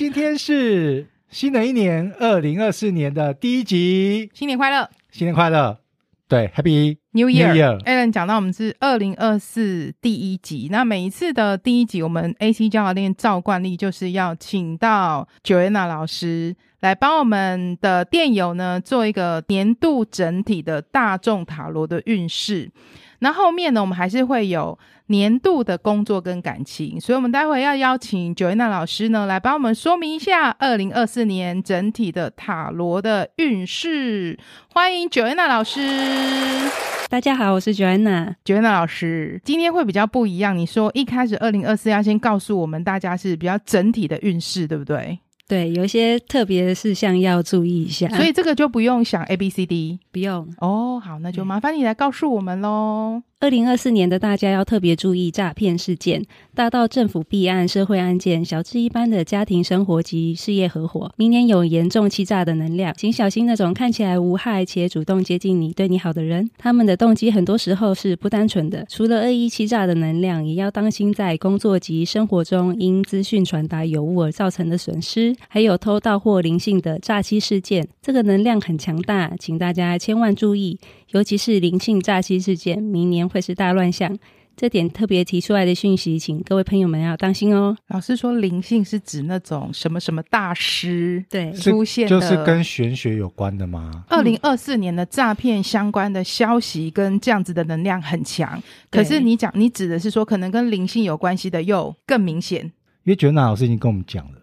今天是新的一年，二零二四年的第一集，新年快乐，新年快乐，对，Happy New Year。New Year。Alan 讲到我们是二零二四第一集，那每一次的第一集，我们 AC 教练照惯例就是要请到 Joanna 老师来帮我们的电友呢做一个年度整体的大众塔罗的运势。那后面呢，我们还是会有年度的工作跟感情，所以我们待会要邀请 Joanna 老师呢来帮我们说明一下二零二四年整体的塔罗的运势。欢迎 Joanna 老师。大家好，我是 Joanna。Joanna 老师，今天会比较不一样。你说一开始二零二四要先告诉我们大家是比较整体的运势，对不对？对，有一些特别的事项要注意一下，所以这个就不用想 A B C D，不用哦。好，那就麻烦你来告诉我们喽。二零二四年的大家要特别注意诈骗事件，大到政府弊案、社会案件，小至一般的家庭生活及事业合伙。明年有严重欺诈的能量，请小心那种看起来无害且主动接近你、对你好的人，他们的动机很多时候是不单纯的。除了恶意欺诈的能量，也要当心在工作及生活中因资讯传达有误而造成的损失，还有偷盗或灵性的诈欺事件，这个能量很强大，请大家千万注意。尤其是灵性诈欺事件，明年会是大乱象，这点特别提出来的讯息，请各位朋友们要当心哦。老师说灵性是指那种什么什么大师对出现的，就是跟玄学有关的吗？二零二四年的诈骗相关的消息跟这样子的能量很强，可是你讲你指的是说可能跟灵性有关系的又更明显，因为觉得那老师已经跟我们讲了，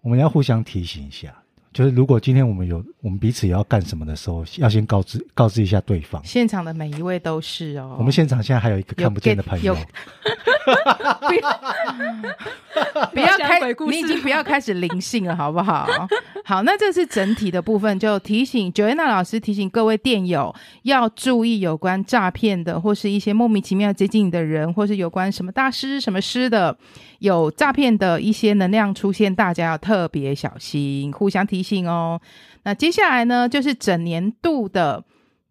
我们要互相提醒一下。就是如果今天我们有我们彼此也要干什么的时候，要先告知告知一下对方。现场的每一位都是哦。我们现场现在还有一个看不见的朋友。不要不要开，你已经不要开始灵性了，好不好？好，那这是整体的部分，就提醒 Joanna 老师提醒各位电友要注意有关诈骗的，或是一些莫名其妙接近你的人，或是有关什么大师什么师的，有诈骗的一些能量出现，大家要特别小心，互相提醒哦。那接下来呢，就是整年度的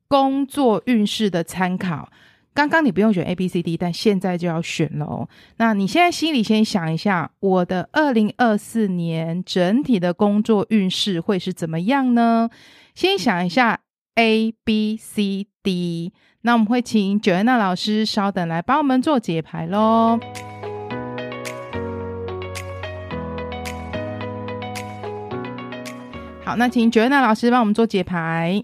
工作运势的参考。刚刚你不用选 A、B、C、D，但现在就要选了哦。那你现在心里先想一下，我的二零二四年整体的工作运势会是怎么样呢？先想一下 A、B、C、D。那我们会请九恩娜老师稍等来帮我们做解牌喽。好，那请 Joanna 老师帮我们做解牌。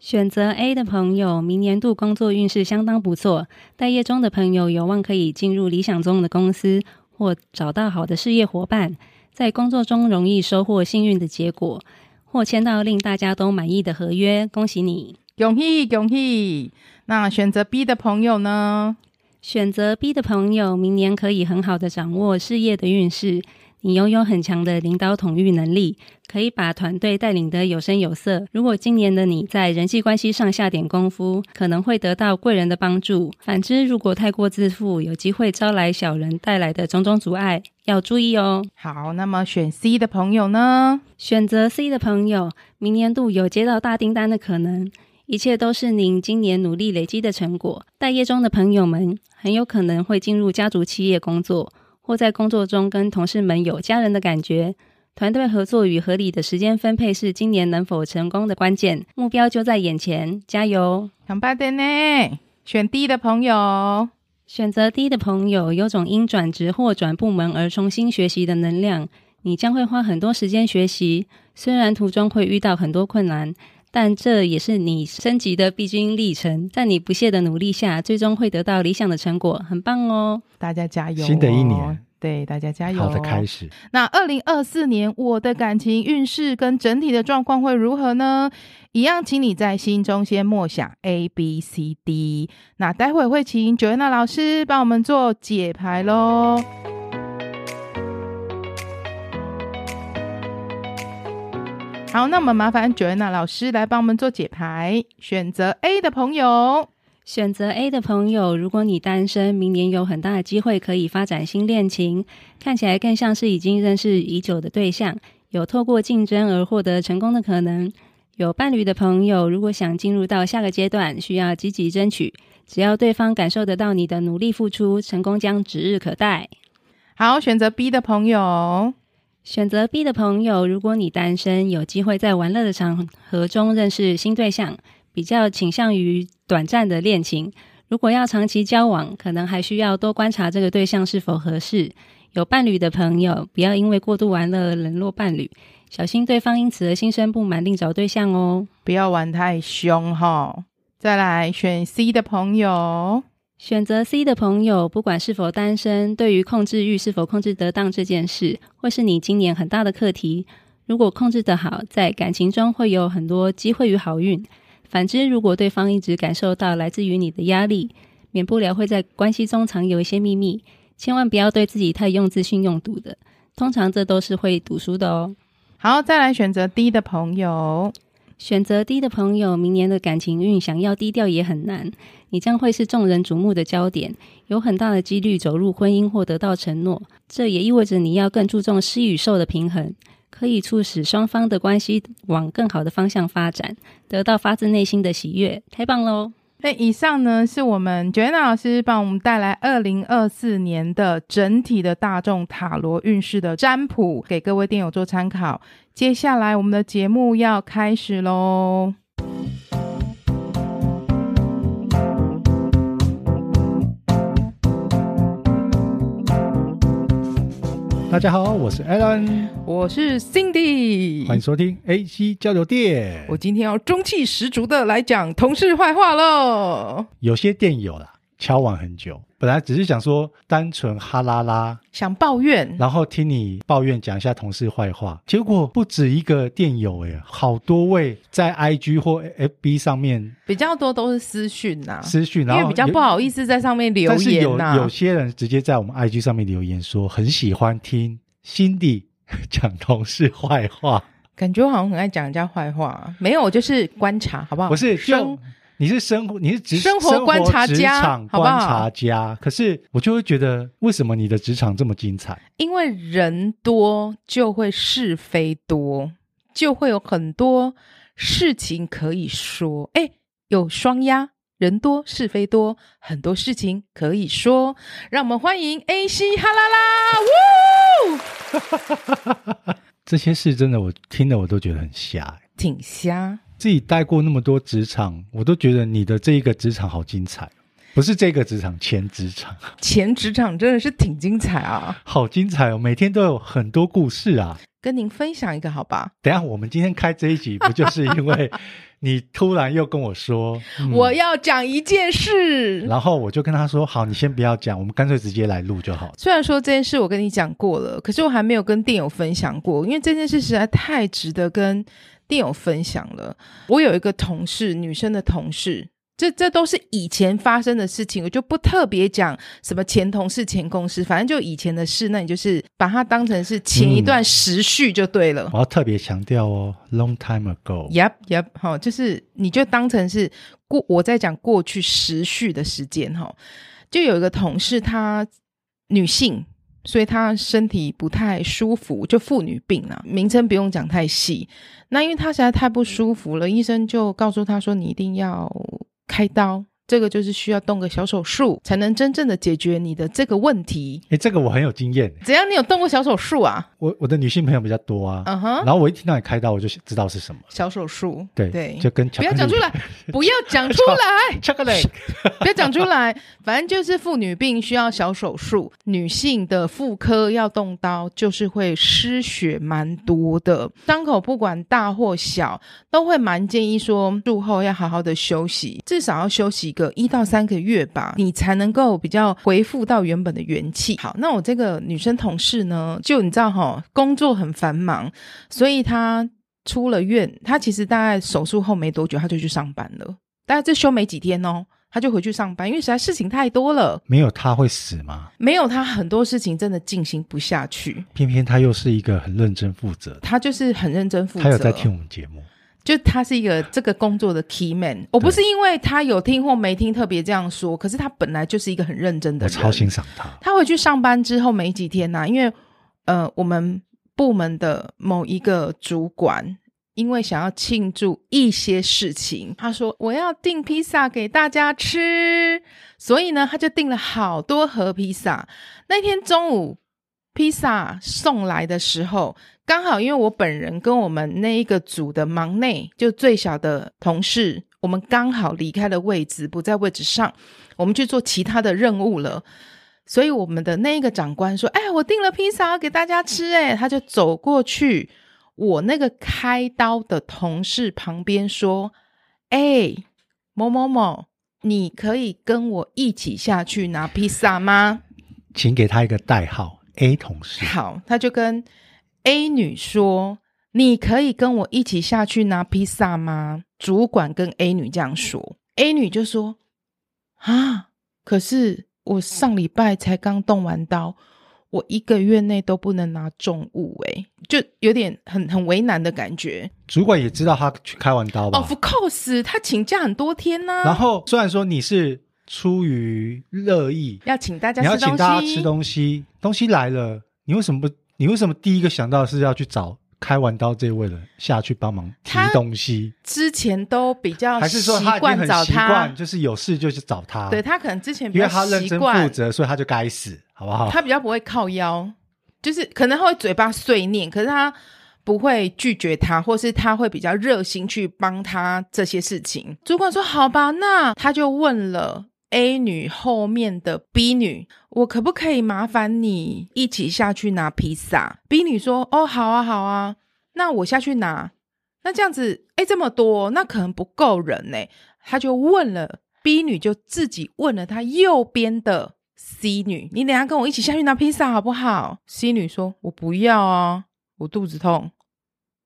选择 A 的朋友，明年度工作运势相当不错。待业中的朋友有望可以进入理想中的公司，或找到好的事业伙伴，在工作中容易收获幸运的结果，或签到令大家都满意的合约。恭喜你，恭喜恭喜！那选择 B 的朋友呢？选择 B 的朋友，明年可以很好的掌握事业的运势。你拥有很强的领导统御能力，可以把团队带领得有声有色。如果今年的你在人际关系上下点功夫，可能会得到贵人的帮助。反之，如果太过自负，有机会招来小人带来的种种阻碍，要注意哦。好，那么选 C 的朋友呢？选择 C 的朋友，明年度有接到大订单的可能，一切都是您今年努力累积的成果。待业中的朋友们，很有可能会进入家族企业工作。或在工作中跟同事们有家人的感觉，团队合作与合理的时间分配是今年能否成功的关键。目标就在眼前，加油！很棒的呢。选 D 的朋友，选择 D 的朋友，有种因转职或转部门而重新学习的能量。你将会花很多时间学习，虽然途中会遇到很多困难。但这也是你升级的必经历程，在你不懈的努力下，最终会得到理想的成果，很棒哦！大家加油哦！新的一年，对，大家加油！好的开始。那二零二四年，我的感情运势跟整体的状况会如何呢？一样，请你在心中先默想 A、B、C、D。那待会会请 Joanna 老师帮我们做解牌喽。好，那么麻烦 Joanna 老师来帮我们做解牌。选择 A 的朋友，选择 A 的朋友，如果你单身，明年有很大的机会可以发展新恋情，看起来更像是已经认识已久的对象，有透过竞争而获得成功的可能。有伴侣的朋友，如果想进入到下个阶段，需要积极争取，只要对方感受得到你的努力付出，成功将指日可待。好，选择 B 的朋友。选择 B 的朋友，如果你单身，有机会在玩乐的场合中认识新对象，比较倾向于短暂的恋情。如果要长期交往，可能还需要多观察这个对象是否合适。有伴侣的朋友，不要因为过度玩乐而冷落伴侣，小心对方因此而心生不满，另找对象哦。不要玩太凶哈。再来选 C 的朋友，选择 C 的朋友，不管是否单身，对于控制欲是否控制得当这件事，会是你今年很大的课题。如果控制得好，在感情中会有很多机会与好运。反之，如果对方一直感受到来自于你的压力，免不了会在关系中藏有一些秘密。千万不要对自己太用自信用毒的，通常这都是会读书的哦。好，再来选择 D 的朋友，选择低的朋友，明年的感情运想要低调也很难，你将会是众人瞩目的焦点，有很大的几率走入婚姻或得到承诺。这也意味着你要更注重施与受的平衡。可以促使双方的关系往更好的方向发展，得到发自内心的喜悦，太棒喽！那以上呢，是我们 Joanna 老师帮我们带来二零二四年的整体的大众塔罗运势的占卜，给各位电友做参考。接下来我们的节目要开始喽。大家好，我是 Alan，我是 Cindy，欢迎收听 AC 交流电。我今天要中气十足的来讲同事坏话喽。有些电友啦，敲碗很久，本来只是想说单纯哈拉拉，想抱怨，然后听你抱怨讲一下同事坏话，结果不止一个电友哎，好多位在 IG 或 FB 上面，比较多都是私讯呐、啊，私讯，然后因为比较不好意思在上面留言呐、啊。但是有有些人直接在我们 IG 上面留言说很喜欢听 Cindy 讲同事坏话，感觉我好像很爱讲人家坏话，没有，我就是观察，好不好？不是就。你是生活，你是职生活观察家，职场观察家。好不好？可是我就会觉得，为什么你的职场这么精彩？因为人多就会是非多，就会有很多事情可以说。哎，有双押，人多是非多，很多事情可以说。让我们欢迎 AC 哈啦啦，呜！这些事真的，我听了我都觉得很瞎，挺瞎。自己待过那么多职场，我都觉得你的这一个职场好精彩，不是这个职场，前职场，前职场真的是挺精彩啊，好精彩哦，每天都有很多故事啊，跟您分享一个好吧？等一下我们今天开这一集，不就是因为你突然又跟我说、嗯、我要讲一件事，然后我就跟他说好，你先不要讲，我们干脆直接来录就好。虽然说这件事我跟你讲过了，可是我还没有跟电友分享过，因为这件事实在太值得跟。电友分享了，我有一个同事，女生的同事，这这都是以前发生的事情，我就不特别讲什么前同事、前公司，反正就以前的事，那你就是把它当成是前一段时序就对了。嗯、我要特别强调哦，long time ago。Yep, yep，好，就是你就当成是过我在讲过去时序的时间哈，就有一个同事，她女性。所以她身体不太舒服，就妇女病啊，名称不用讲太细。那因为她实在太不舒服了，医生就告诉她说：“你一定要开刀。”这个就是需要动个小手术，才能真正的解决你的这个问题。哎，这个我很有经验。怎样？你有动过小手术啊？我我的女性朋友比较多啊。嗯哼。然后我一听到你开刀，我就知道是什么。小手术。对对，就跟不要讲出来，不要讲出来，，chocolate，，不要讲出来。反正就是妇女病需要小手术，女性的妇科要动刀，就是会失血蛮多的，伤口不管大或小，都会蛮建议说术后要好好的休息，至少要休息。个一到三个月吧，你才能够比较恢复到原本的元气。好，那我这个女生同事呢，就你知道哈，工作很繁忙，所以她出了院，她其实大概手术后没多久，她就去上班了。大概这休没几天哦，她就回去上班，因为实在事情太多了。没有她会死吗？没有她，很多事情真的进行不下去。偏偏她又是一个很认真负责，她就是很认真负责。她有在听我们节目。就他是一个这个工作的 key man，我不是因为他有听或没听特别这样说，可是他本来就是一个很认真的人。我超欣赏他。他回去上班之后没几天呐、啊，因为呃，我们部门的某一个主管因为想要庆祝一些事情，他说我要订披萨给大家吃，所以呢，他就订了好多盒披萨。那天中午披萨送来的时候，刚好因为我本人跟我们那一个组的忙内，就最小的同事，我们刚好离开了位置，不在位置上，我们去做其他的任务了。所以我们的那一个长官说：“哎，我订了披萨要给大家吃。”哎，他就走过去我那个开刀的同事旁边说：“哎，某某某，你可以跟我一起下去拿披萨吗？”请给他一个代号。A 同事好，他就跟 A 女说：“你可以跟我一起下去拿披萨吗？”主管跟 A 女这样说，A 女就说：“啊，可是我上礼拜才刚动完刀，我一个月内都不能拿重物，欸，诶，就有点很很为难的感觉。”主管也知道他去开完刀吧？Of course，他请假很多天呢，啊。然后虽然说你是。出于乐意，要请大家你要请大家吃东西，东西来了，你为什么不？你为什么第一个想到是要去找开完刀这位人下去帮忙提东西？之前都比较还是说他已经很习惯，就是有事就去找他。对，他可能之前比较因为他认真负责，所以他就该死，好不好？他比较不会靠腰，就是可能会嘴巴碎念，可是他不会拒绝他，或是他会比较热心去帮他这些事情。主管说：“好吧，那他就问了。” A 女后面的 B 女，我可不可以麻烦你一起下去拿披萨？B 女说：“哦，好啊，好啊，那我下去拿。那这样子，哎，这么多，那可能不够人呢。”他就问了 B 女，就自己问了他右边的 C 女：“你等下跟我一起下去拿披萨好不好？”C 女说：“我不要啊，我肚子痛，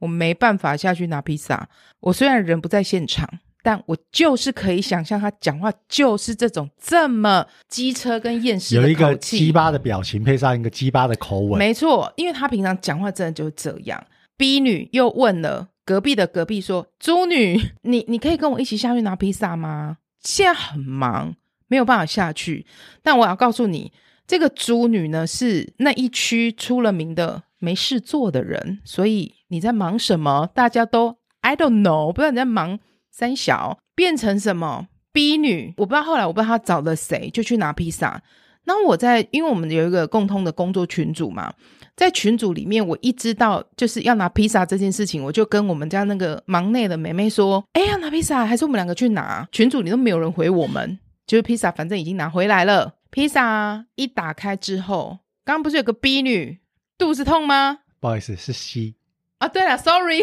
我没办法下去拿披萨。我虽然人不在现场。”但我就是可以想象他讲话就是这种这么机车跟厌世的，有一个鸡巴的表情配上一个鸡巴的口吻，没错，因为他平常讲话真的就是这样。B 女又问了隔壁的隔壁说：“猪女，你你可以跟我一起下去拿披萨吗？现在很忙，没有办法下去。但我要告诉你，这个猪女呢是那一区出了名的没事做的人，所以你在忙什么？大家都 I don't know，不知道你在忙。”三小变成什么 B 女，我不知道。后来我不知道他找了谁，就去拿披萨。那我在，因为我们有一个共通的工作群组嘛，在群组里面，我一知道就是要拿披萨这件事情，我就跟我们家那个忙内的妹妹说：“哎呀，拿披萨，还是我们两个去拿？”群组里都没有人回我们，就是披萨，反正已经拿回来了。披萨一打开之后，刚刚不是有个 B 女肚子痛吗？不好意思，是 C。啊，对了，sorry，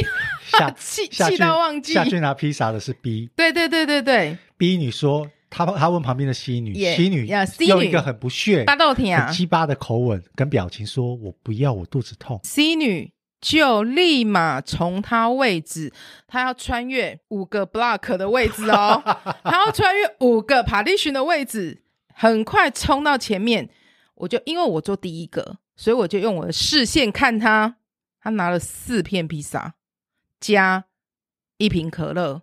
气气到忘记下去拿披萨的是 B，对对对对对，B 女说，她她问旁边的 C 女，C 女用一个很不屑、很鸡巴的口吻跟表情说：“我不要，我肚子痛。”C 女就立马从她位置，她要穿越五个 block 的位置哦，她要穿越五个 partition 的位置，很快冲到前面。我就因为我做第一个，所以我就用我的视线看她。她拿了四片披萨，加一瓶可乐，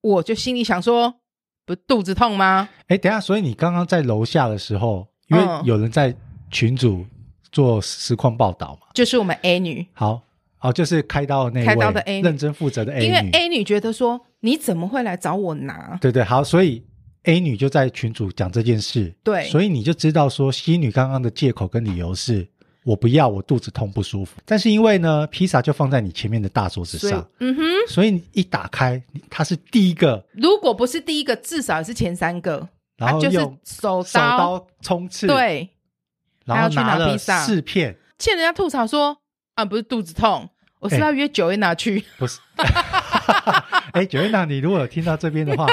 我就心里想说：不肚子痛吗？哎，等一下，所以你刚刚在楼下的时候，因为有人在群组做实况报道嘛，就是我们 A 女。好，哦，就是开刀的那位，开刀的 A 女，认真负责的 A 女。因为 A 女觉得说，你怎么会来找我拿？对对，好，所以 A 女就在群主讲这件事。对，所以你就知道说，C 女刚刚的借口跟理由是。我不要，我肚子痛不舒服。但是因为呢，披萨就放在你前面的大桌子上，嗯哼，所以你一打开，它是第一个。如果不是第一个，至少也是前三个。然后就是手刀手刀冲刺，对，然后拿了四片，欠人家吐槽说啊，不是肚子痛，我是要约 Joanna 去，不是。哎，Joanna，你如果有听到这边的话，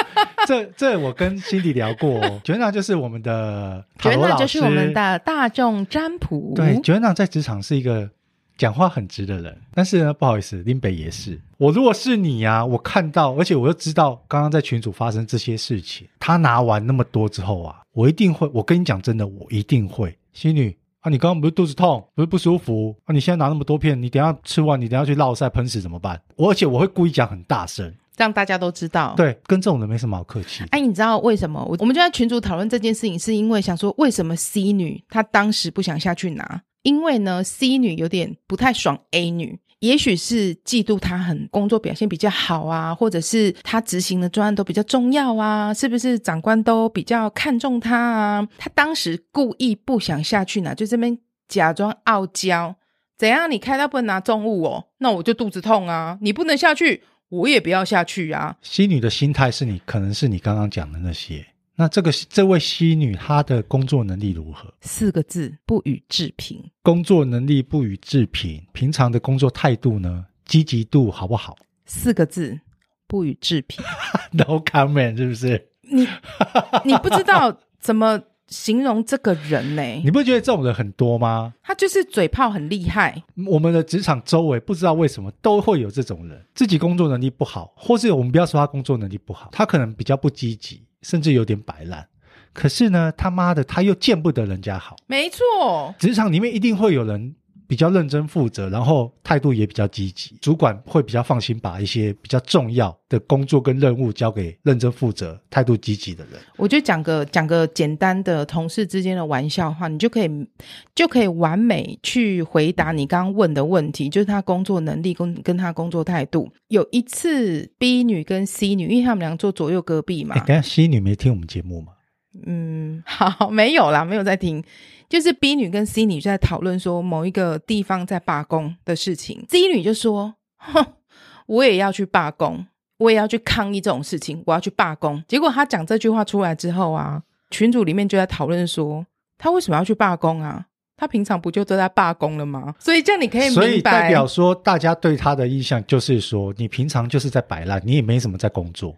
这这我跟 Cindy 聊过哦。Joanna 就是我们的塔罗老师，就是我们的大众占卜。对，Joanna 在职场是一个讲话很直的人，但是呢，不好意思，林北也是。我如果是你呀、啊，我看到，而且我又知道刚刚在群组发生这些事情，他拿完那么多之后啊，我一定会，我跟你讲真的，我一定会，仙女。啊，你刚刚不是肚子痛，不是不舒服？啊，你现在拿那么多片，你等下吃完，你等下去落赛喷屎怎么办？我而且我会故意讲很大声，让大家都知道。对，跟这种人没什么好客气。哎，你知道为什么？我我们就在群组讨论这件事情，是因为想说，为什么 C 女她当时不想下去拿？因为呢，C 女有点不太爽 A 女。也许是嫉妒他很工作表现比较好啊，或者是他执行的专案都比较重要啊，是不是长官都比较看重他啊？他当时故意不想下去拿，就这边假装傲娇，怎样？你开到不能拿重物哦，那我就肚子痛啊！你不能下去，我也不要下去啊！西女的心态是你，可能是你刚刚讲的那些。那这个这位西女，她的工作能力如何？四个字：不予置评。工作能力不予置评，平常的工作态度呢？积极度好不好？四个字：不予置评。No comment，是不是？你你不知道怎么形容这个人呢、欸？你不觉得这种人很多吗？他就是嘴炮很厉害。我们的职场周围不知道为什么都会有这种人，自己工作能力不好，或是我们不要说他工作能力不好，他可能比较不积极。甚至有点摆烂，可是呢，他妈的，他又见不得人家好。没错，职场里面一定会有人比较认真负责，然后态度也比较积极，主管会比较放心把一些比较重要的工作跟任务交给认真负责、态度积极的人。我就讲个讲个简单的同事之间的玩笑话，你就可以就可以完美去回答你刚刚问的问题，就是他工作能力跟跟他工作态度。有一次，B 女跟 C 女，因为他们俩坐左右隔壁嘛。哎，等下 C 女没听我们节目吗？嗯，好，没有啦，没有在听。就是 B 女跟 C 女就在讨论说某一个地方在罢工的事情。C 女就说：“哼，我也要去罢工，我也要去抗议这种事情，我要去罢工。”结果她讲这句话出来之后啊，群组里面就在讨论说：“她为什么要去罢工啊？她平常不就都在罢工了吗？”所以这样你可以明白，所以代表说大家对她的印象就是说，你平常就是在摆烂，你也没什么在工作。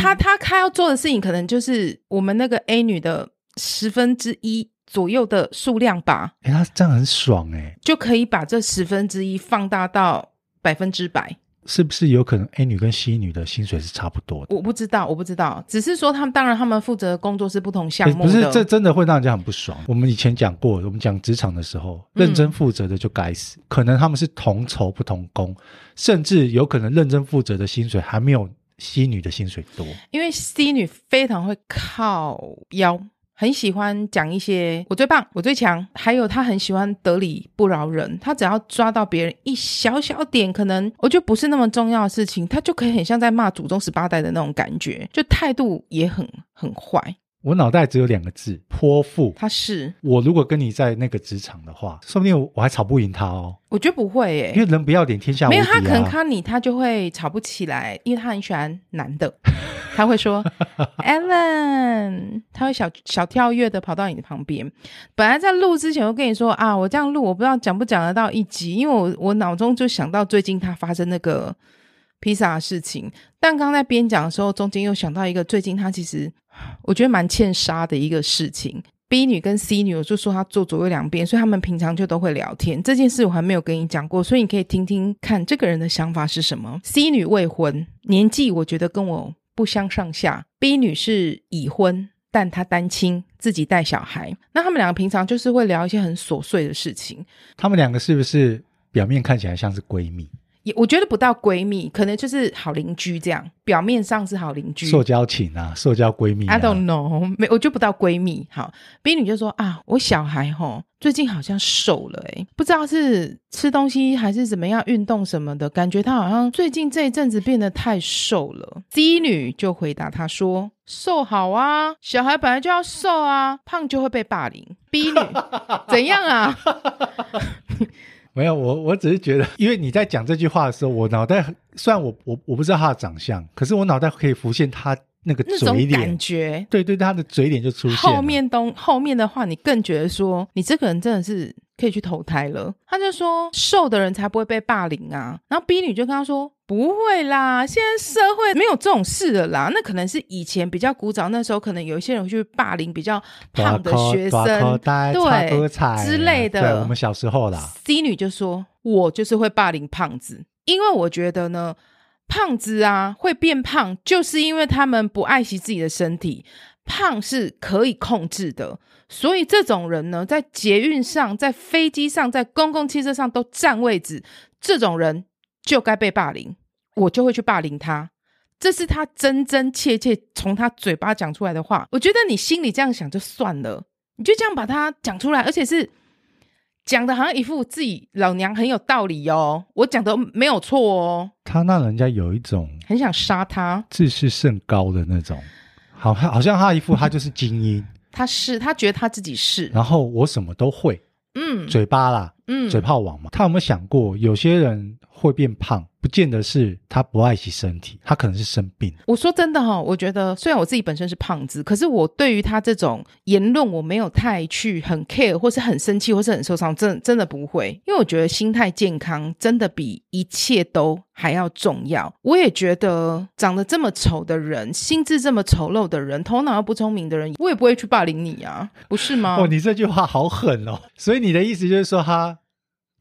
她她她要做的事情，可能就是我们那个 A 女的十分之一。左右的数量吧，哎，他这样很爽哎，就可以把这十分之一放大到百分之百，是不是有可能 A 女跟 C 女的薪水是差不多的？我不知道，我不知道，只是说他们当然他们负责的工作是不同项目的，不是这真的会让人家很不爽。我们以前讲过，我们讲职场的时候，认真负责的就该死，嗯、可能他们是同酬不同工，甚至有可能认真负责的薪水还没有 C 女的薪水多，因为 C 女非常会靠腰。很喜欢讲一些我最棒，我最强，还有他很喜欢得理不饶人。他只要抓到别人一小小点，可能我觉得不是那么重要的事情，他就可以很像在骂祖宗十八代的那种感觉，就态度也很很坏。我脑袋只有两个字：泼妇。他是我如果跟你在那个职场的话，说不定我还吵不赢他哦。我觉得不会耶，因为人不要脸，天下无敌啊。没有他可能看你，他就会吵不起来，因为他很喜欢男的。他会说：“Ellen，他会小小跳跃的跑到你的旁边。本来在录之前，我跟你说啊，我这样录，我不知道讲不讲得到一集，因为我我脑中就想到最近他发生那个披萨的事情。但刚在边讲的时候，中间又想到一个最近他其实我觉得蛮欠杀的一个事情。B 女跟 C 女，我就说他坐左右两边，所以他们平常就都会聊天。这件事我还没有跟你讲过，所以你可以听听看这个人的想法是什么。C 女未婚，年纪我觉得跟我。不相上下。B 女士已婚，但她单亲，自己带小孩。那他们两个平常就是会聊一些很琐碎的事情。他们两个是不是表面看起来像是闺蜜？也我觉得不到闺蜜，可能就是好邻居这样。表面上是好邻居，社交情啊，社交闺蜜啊。I don't know，没，我就不到闺蜜。好，B 女就说啊，我小孩吼最近好像瘦了，诶，不知道是吃东西还是怎么样，运动什么的，感觉他好像最近这一阵子变得太瘦了。C 女就回答他说，瘦好啊，小孩本来就要瘦啊，胖就会被霸凌。B 女怎样啊？没有，我我只是觉得，因为你在讲这句话的时候，我脑袋虽然我我我不知道他的长相，可是我脑袋可以浮现他那个嘴脸，感觉，对对，他的嘴脸就出现。后面东后面的话，你更觉得说，你这个人真的是。可以去投胎了，他就说瘦的人才不会被霸凌啊。然后 B 女就跟他说不会啦，现在社会没有这种事的啦。那可能是以前比较古早，那时候可能有一些人会去霸凌比较胖的学生，对之类的。对，我们小时候啦。C 女就说，我就是会霸凌胖子，因为我觉得呢，胖子啊会变胖，就是因为他们不爱惜自己的身体，胖是可以控制的。所以这种人呢，在捷运上、在飞机上、在公共汽车上都占位置，这种人就该被霸凌，我就会去霸凌他。这是他真真切切从他嘴巴讲出来的话。我觉得你心里这样想就算了，你就这样把他讲出来，而且是讲的好像一副自己老娘很有道理哦，我讲的没有错哦。他让人家有一种很想杀他、自视甚高的那种，好，好像他一副他就是精英。他是，他觉得他自己是，然后我什么都会，嗯，嘴巴啦，嗯，嘴炮王嘛。他有没有想过，有些人会变胖，不见得是他不爱惜身体，他可能是生病。我说真的哈，我觉得虽然我自己本身是胖子，可是我对于他这种言论，我没有太去很 care，或是很生气，或是很受伤，真的真的不会，因为我觉得心态健康真的比一切都还要重要。我也觉得长得这么丑的人，心智这么丑陋的人，头脑又不聪明的人，我也不会去霸凌你啊，不是吗？哦，你这句话好狠哦！所以你的意思就是说，他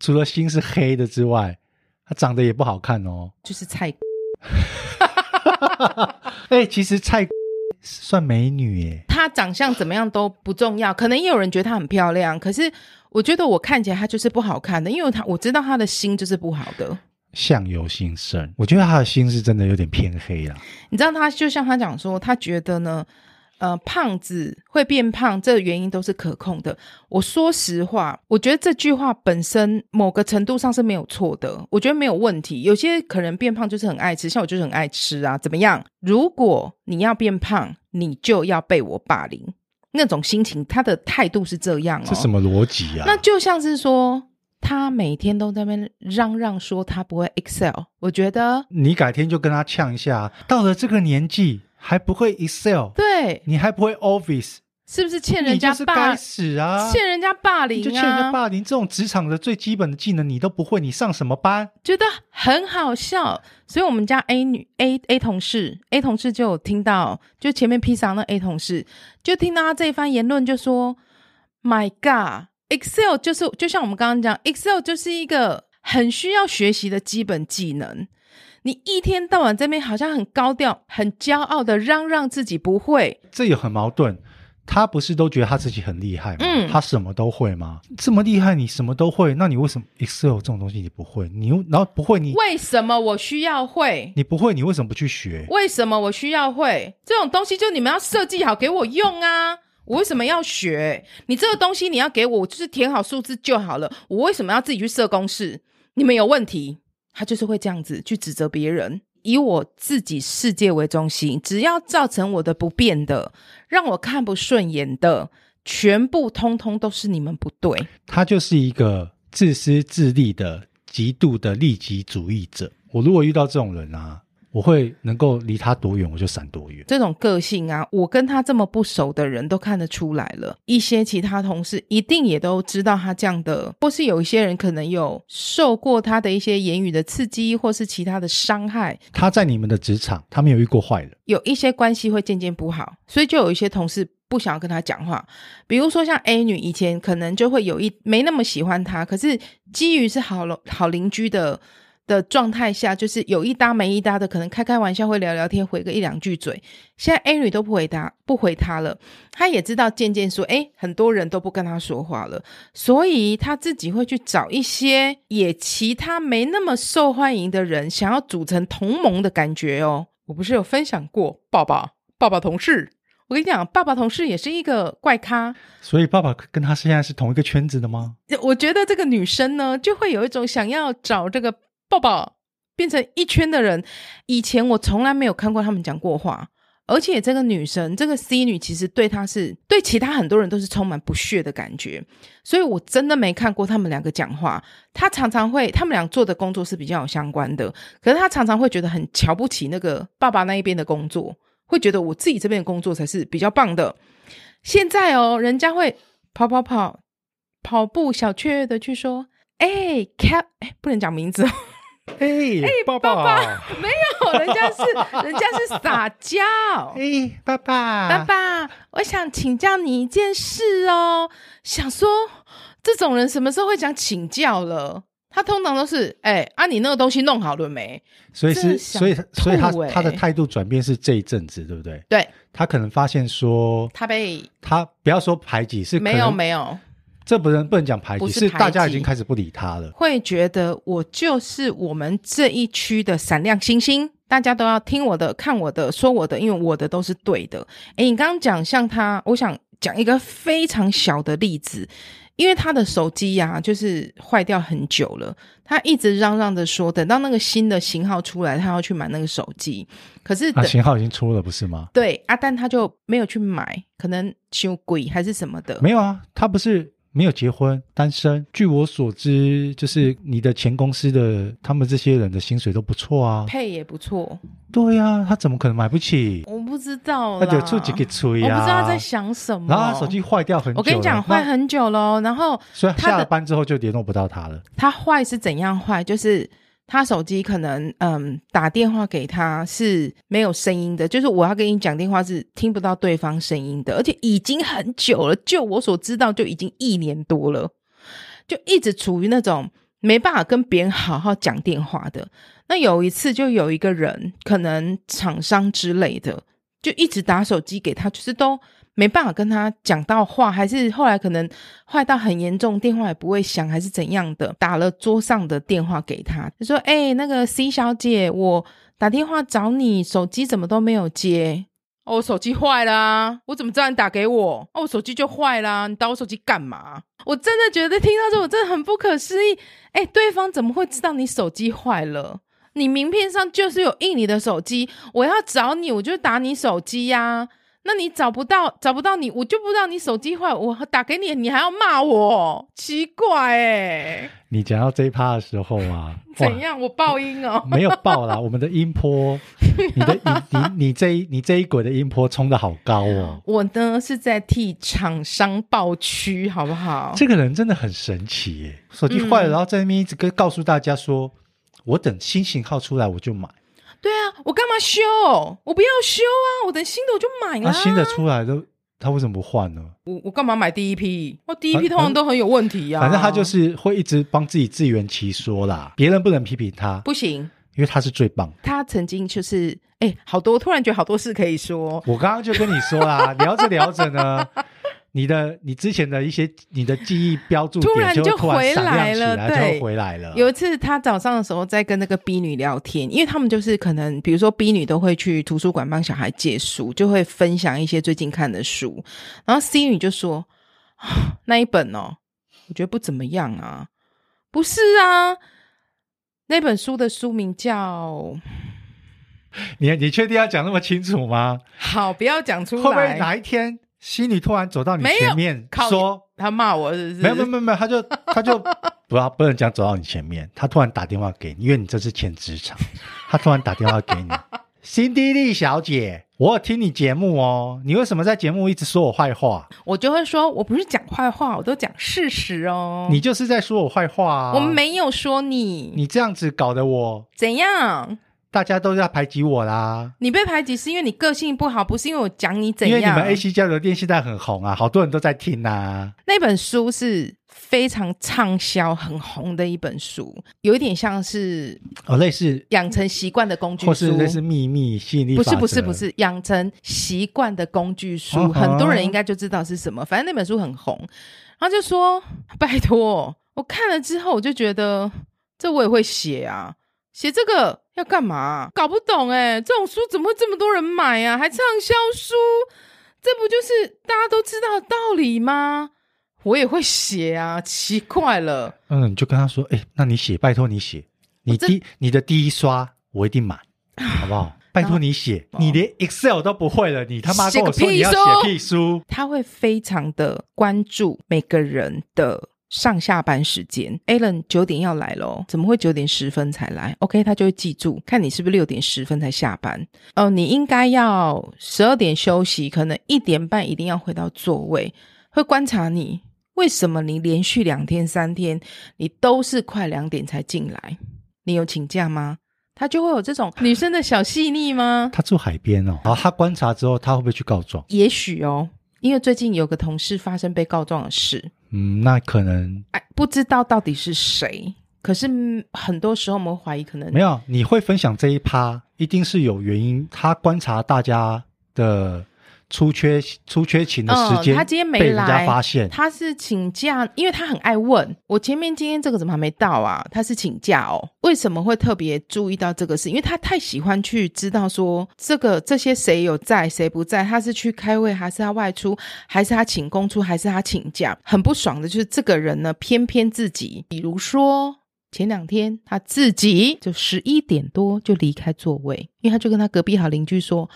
除了心是黑的之外，他长得也不好看哦，就是菜。哎、欸，其实蔡 算美女耶。她长相怎么样都不重要，可能也有人觉得她很漂亮，可是我觉得我看起来她就是不好看的，因为她我知道她的心就是不好的。相由心生，我觉得她的心是真的有点偏黑了。你知道，她就像她讲说，她觉得呢。呃，胖子会变胖，这个原因都是可控的。我说实话，我觉得这句话本身某个程度上是没有错的，我觉得没有问题。有些可能变胖就是很爱吃，像我就是很爱吃啊，怎么样？如果你要变胖，你就要被我霸凌，那种心情，他的态度是这样哦。这什么逻辑啊？那就像是说，他每天都在那边嚷嚷说他不会 Excel，我觉得你改天就跟他呛一下，到了这个年纪。还不会 Excel，对，你还不会 Office，是不是欠人家霸？死啊！欠人家霸凌啊！就欠人家霸凌，这种职场的最基本的技能你都不会，你上什么班？觉得很好笑，所以我们家 A 女 A A 同事 A 同事就有听到，就前面披萨那 A 同事就听到他这一番言论，就说：“My God，Excel 就是就像我们刚刚讲，Excel 就是一个很需要学习的基本技能。”你一天到晚这边好像很高调、很骄傲的嚷嚷自己不会，这也很矛盾。他不是都觉得他自己很厉害吗？嗯，他什么都会吗？这么厉害，你什么都会，那你为什么 Excel 这种东西你不会？你然后不会你，你为什么我需要会？你不会，你为什么不去学？为什么我需要会？这种东西就你们要设计好给我用啊！我为什么要学？你这个东西你要给我，我就是填好数字就好了。我为什么要自己去设公式？你们有问题。他就是会这样子去指责别人，以我自己世界为中心，只要造成我的不便的，让我看不顺眼的，全部通通都是你们不对。他就是一个自私自利的极度的利己主义者。我如果遇到这种人啊。我会能够离他多远，我就闪多远。这种个性啊，我跟他这么不熟的人都看得出来了。一些其他同事一定也都知道他这样的，或是有一些人可能有受过他的一些言语的刺激，或是其他的伤害。他在你们的职场，他没有遇过坏人，有一些关系会渐渐不好，所以就有一些同事不想要跟他讲话。比如说像 A 女以前可能就会有一没那么喜欢他，可是基于是好好邻居的。的状态下，就是有一搭没一搭的，可能开开玩笑，会聊聊天，回个一两句嘴。现在 A 女都不回答，不回他了。他也知道渐渐说，诶，很多人都不跟他说话了，所以他自己会去找一些也其他没那么受欢迎的人，想要组成同盟的感觉哦。我不是有分享过，爸爸爸爸同事，我跟你讲，爸爸同事也是一个怪咖。所以爸爸跟他现在是同一个圈子的吗？我觉得这个女生呢，就会有一种想要找这个。爸爸变成一圈的人，以前我从来没有看过他们讲过话，而且这个女生，这个 C 女，其实对她是对其他很多人都是充满不屑的感觉，所以我真的没看过他们两个讲话。她常常会，他们俩做的工作是比较有相关的，可是她常常会觉得很瞧不起那个爸爸那一边的工作，会觉得我自己这边的工作才是比较棒的。现在哦，人家会跑跑跑跑步，小雀跃的去说：“哎，Cap，哎，不能讲名字。”哎哎，爸爸，爸爸没有，人家是 人家是撒娇。哎，爸爸，爸爸，我想请教你一件事哦。想说这种人什么时候会讲请教了？他通常都是哎，啊，你那个东西弄好了没？所以是，所以所以他他的态度转变是这一阵子，对不对？对，他可能发现说他被他不要说排挤，是没有没有。这不能不能讲排挤，不是大家已经开始不理他了。会觉得我就是我们这一区的闪亮星星，大家都要听我的、看我的、说我的，因为我的都是对的。诶，你刚刚讲像他，我想讲一个非常小的例子，因为他的手机呀、啊，就是坏掉很久了，他一直嚷嚷着说，等到那个新的型号出来，他要去买那个手机。可是、啊、型号已经出了，不是吗？对，阿、啊、丹他就没有去买，可能修鬼还是什么的。没有啊，他不是。没有结婚，单身。据我所知，就是你的前公司的他们这些人的薪水都不错啊，配也不错。对呀、啊，他怎么可能买不起？我不知道，他就出几个吹呀，我不知道他在想什么。然后他手机坏掉很久，我跟你讲，坏很久喽。然后所以下了班之后就联络不到他了。他坏是怎样坏？就是。他手机可能嗯打电话给他是没有声音的，就是我要跟你讲电话是听不到对方声音的，而且已经很久了，就我所知道就已经一年多了，就一直处于那种没办法跟别人好好讲电话的。那有一次就有一个人，可能厂商之类的，就一直打手机给他，就是都。没办法跟他讲到话，还是后来可能坏到很严重，电话也不会响，还是怎样的？打了桌上的电话给他，他说：“哎、那个 C 小姐，我打电话找你，手机怎么都没有接？哦，我手机坏了，我怎么知道你打给我？哦，我手机就坏了，你打我手机干嘛？我真的觉得听到这，我真的很不可思议。哎、对方怎么会知道你手机坏了？你名片上就是有印你的手机，我要找你，我就打你手机呀、”那你找不到，找不到你，我就不知道你手机坏，我打给你，你还要骂我，奇怪哎！你讲到这一趴的时候啊，怎样？我爆音哦？没有爆啦，我们的音波，你的你你你这一你这一轨的音波冲的好高哦。我呢是在替厂商爆区，好不好？这个人真的很神奇耶，手机坏了，嗯、然后在那边一直跟告诉大家说，我等新型号出来我就买。对啊，我干嘛修？我不要修啊！我等新的我就买了。那新的出来都，他为什么不换呢？我我干嘛买第一批？我第一批通常都很有问题呀、啊。反正他就是会一直帮自己自圆其说啦，别人不能批评他，不行，因为他是最棒。他曾经就是，哎，好多，突然觉得好多事可以说。我刚刚就跟你说啦，聊着聊着呢。你的你之前的一些你的记忆标注突然就回来了，对，回来了。有一次他早上的时候在跟那个 B 女聊天，因为他们就是可能比如说 B 女都会去图书馆帮小孩借书，就会分享一些最近看的书。然后 C 女就说：“ 那一本哦，我觉得不怎么样啊。”不是啊，那本书的书名叫……你你确定要讲那么清楚吗？好，不要讲出来。会不会哪一天？心里突然走到你前面，说他骂我是不是？没有没有没有，他就 他就不要不能讲走到你前面，他突然打电话给你，因为你这是前职场，他突然打电话给你，辛迪丽小姐，我有听你节目哦，你为什么在节目一直说我坏话？我就会说，我不是讲坏话，我都讲事实哦。你就是在说我坏话啊！我没有说你，你这样子搞得我怎样？大家都在排挤我啦！你被排挤是因为你个性不好，不是因为我讲你怎样。因为你们 AC 交流店现在很红啊，好多人都在听啊。那本书是非常畅销、很红的一本书，有一点像是哦，类似养成习惯的工具书，或是类似秘密吸引力。不是不是不是养成习惯的工具书，哦，很多人应该就知道是什么。反正那本书很红，然后就说：“拜托，我看了之后，我就觉得这我也会写啊。”写这个要干嘛？搞不懂哎！这种书怎么会这么多人买啊？还畅销书，这不就是大家都知道的道理吗？我也会写啊，奇怪了。嗯，你就跟他说，哎，那你写，拜托你写，你第你的第一刷我一定买，好不好？拜托你写，你连 Excel 都不会了，你他妈跟我说你要写屁书。他会非常的关注每个人的。上下班时间，Alan 九点要来咯，怎么会九点十分才来？OK，他就会记住，看你是不是六点十分才下班。哦，你应该要十二点休息，可能一点半一定要回到座位。会观察你，为什么你连续两天三天，你都是快两点才进来？你有请假吗？他就会有这种女生的小细腻吗？他住海边哦，然后他观察之后，他会不会去告状？也许哦，因为最近有个同事发生被告状的事。嗯，那可能哎，不知道到底是谁。可是很多时候我们怀疑，可能没有。你会分享这一趴，一定是有原因。他观察大家的。出缺出缺勤的时间，嗯，他今天没来，被人家发现他是请假，因为他很爱问我前面今天这个怎么还没到啊？他是请假哦，为什么会特别注意到这个事？因为他太喜欢去知道说这个这些谁有在谁不在，他是去开会还是他外出，还是他请公出还是他请假？很不爽的就是这个人呢，偏偏自己，比如说前两天他自己就十一点多就离开座位，因为他就跟他隔壁好邻居说，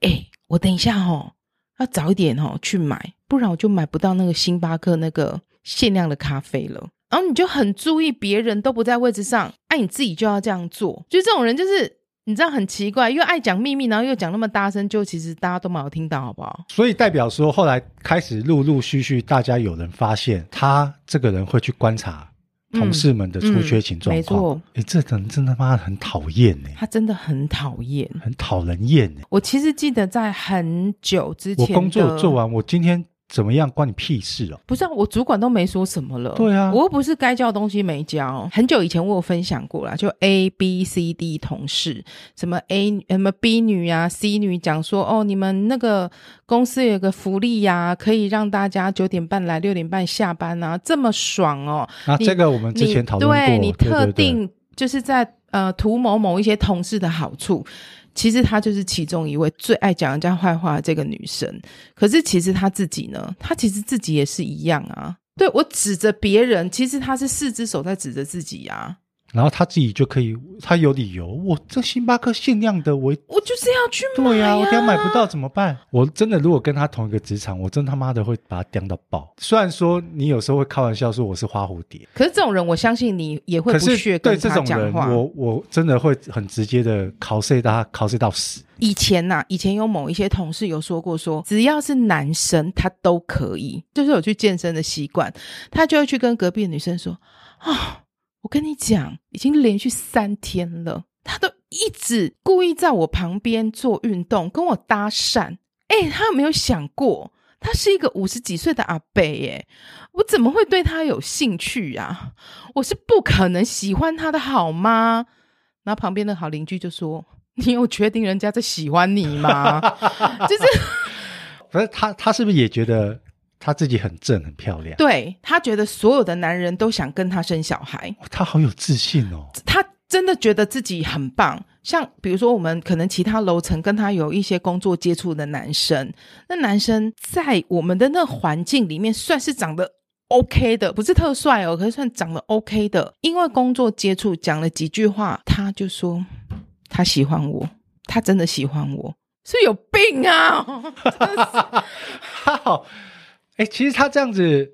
哎。我等一下哦，要早一点哦去买，不然我就买不到那个星巴克那个限量的咖啡了。然后你就很注意别人都不在位置上，哎、你自己就要这样做。就这种人，就是你知道很奇怪，又爱讲秘密，然后又讲那么大声，就其实大家都没有听到，好不好？所以代表说，后来开始陆陆续续，大家有人发现他这个人会去观察同事们的出缺勤状况。嗯嗯、没错，哎，这人真的妈的很讨厌呢。他真的很讨厌，很讨人厌呢。我其实记得在很久之前，我工作做完，我今天。怎么样？关你屁事哦！不是啊，我主管都没说什么了。对啊，我又不是该交的东西没交。很久以前我有分享过啦，就 A、B、C、D 同事，什么 A 什么 B 女啊、C 女讲说，哦，你们那个公司有个福利呀、啊，可以让大家九点半来，六点半下班啊，这么爽哦。那、啊、这个我们之前讨论过，对你特定就是在呃图谋某一些同事的好处。其实她就是其中一位最爱讲人家坏话的这个女生，可是其实她自己呢，她其实自己也是一样啊。对，我指着别人，其实她是四只手在指着自己啊。然后他自己就可以，他有理由。我这星巴克限量的，我我就是要去买。对呀、啊，我等下买不到怎么办？我真的如果跟他同一个职场，我真他妈的会把他刁到爆。虽然说你有时候会开玩笑说我是花蝴蝶，可是这种人，我相信你也会不屑跟他讲话。对这种人，我我真的会很直接的考试他，考试到死。以前呐、啊，以前有某一些同事有说过说，说只要是男生他都可以，就是有去健身的习惯，他就会去跟隔壁的女生说啊。我跟你讲，已经连续三天了，他都一直故意在我旁边做运动，跟我搭讪。哎，他有没有想过，他是一个五十几岁的阿伯？哎，我怎么会对他有兴趣啊？我是不可能喜欢他的好吗？然后旁边的好邻居就说：“你有确定人家在喜欢你吗？” 就是，不是他，他是不是也觉得？他自己很正很漂亮，对，他觉得所有的男人都想跟他生小孩，他好有自信哦。他真的觉得自己很棒，像比如说我们可能其他楼层跟他有一些工作接触的男生，那男生在我们的那环境里面算是长得 OK 的，不是特帅哦，可是算长得 OK 的。因为工作接触讲了几句话，他就说他喜欢我，他真的喜欢我，是有病啊！真的是好。哎、欸，其实他这样子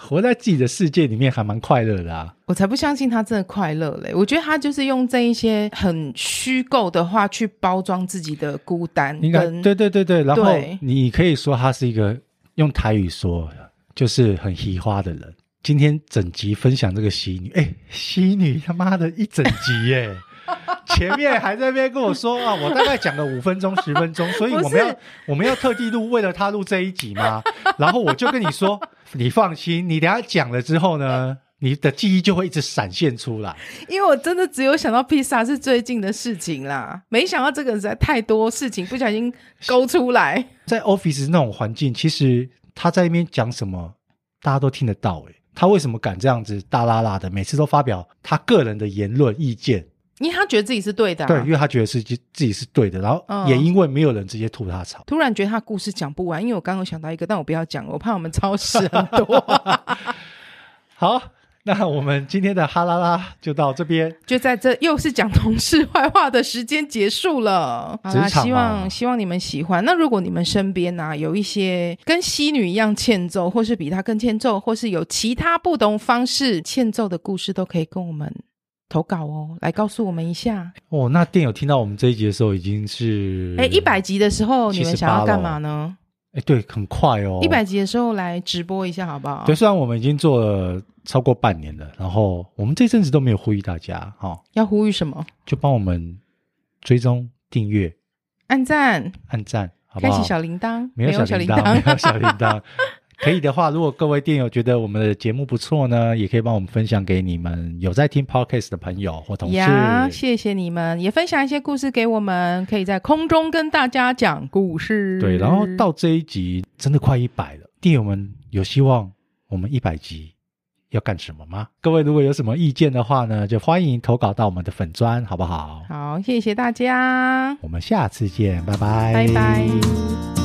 活在自己的世界里面，还蛮快乐的啊！我才不相信他真的快乐嘞！我觉得他就是用这一些很虚构的话去包装自己的孤单。应该对对对对，然后你可以说他是一个用台语说就是很喜花的人。今天整集分享这个西女，哎、欸，喜女他妈的一整集耶！前面还在那边跟我说啊，我大概讲了五分钟、十分钟，所以我们要我们要特地录，为了他录这一集吗？然后我就跟你说，你放心，你等下讲了之后呢，你的记忆就会一直闪现出来。因为我真的只有想到披萨是最近的事情啦，没想到这个实在太多事情不小心勾出来。在 office 那种环境，其实他在那边讲什么，大家都听得到。诶，他为什么敢这样子大啦啦的，每次都发表他个人的言论意见？因为他觉得自己是对的、啊，对，因为他觉得是自己是对的，然后也因为没有人直接吐他槽，突然觉得他故事讲不完，因为我刚刚想到一个，但我不要讲了，我怕我们超时很多。好，那我们今天的哈啦啦就到这边，就在这又是讲同事坏话的时间结束了。好啦，希望希望你们喜欢。那如果你们身边呢、啊、有一些跟西女一样欠揍，或是比她更欠揍，或是有其他不同方式欠揍的故事，都可以跟我们。投稿哦，来告诉我们一下哦。那电友听到我们这一集的时候，已经是哎一百集的时候，你们想要干嘛呢？哎，对，很快哦。一百集的时候来直播一下，好不好？对，虽然我们已经做了超过半年了，然后我们这阵子都没有呼吁大家哈。哦、要呼吁什么？就帮我们追踪、订阅、按赞、按赞，好不好？开启小铃铛，没有小铃铛，没有小铃铛。可以的话，如果各位电友觉得我们的节目不错呢，也可以帮我们分享给你们有在听 Podcast 的朋友或同事。呀，谢谢你们，也分享一些故事给我们，可以在空中跟大家讲故事。对，然后到这一集真的快一百了，电友们有希望我们一百集要干什么吗？各位如果有什么意见的话呢，就欢迎投稿到我们的粉砖，好不好？好，谢谢大家，我们下次见，拜拜，拜拜。